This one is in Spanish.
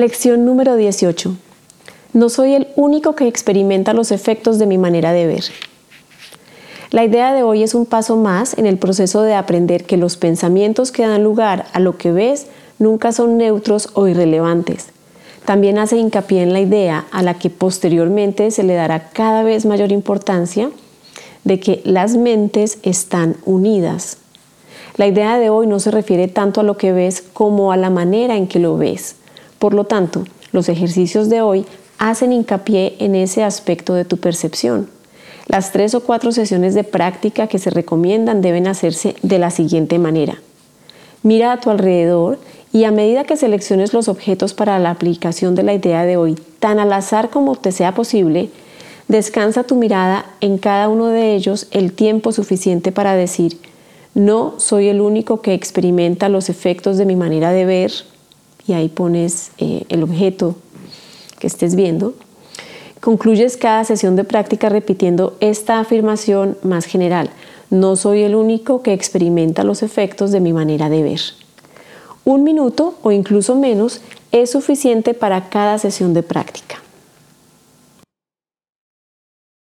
Lección número 18. No soy el único que experimenta los efectos de mi manera de ver. La idea de hoy es un paso más en el proceso de aprender que los pensamientos que dan lugar a lo que ves nunca son neutros o irrelevantes. También hace hincapié en la idea a la que posteriormente se le dará cada vez mayor importancia de que las mentes están unidas. La idea de hoy no se refiere tanto a lo que ves como a la manera en que lo ves. Por lo tanto, los ejercicios de hoy hacen hincapié en ese aspecto de tu percepción. Las tres o cuatro sesiones de práctica que se recomiendan deben hacerse de la siguiente manera. Mira a tu alrededor y a medida que selecciones los objetos para la aplicación de la idea de hoy, tan al azar como te sea posible, descansa tu mirada en cada uno de ellos el tiempo suficiente para decir, no soy el único que experimenta los efectos de mi manera de ver, y ahí pones eh, el objeto que estés viendo. Concluyes cada sesión de práctica repitiendo esta afirmación más general. No soy el único que experimenta los efectos de mi manera de ver. Un minuto o incluso menos es suficiente para cada sesión de práctica.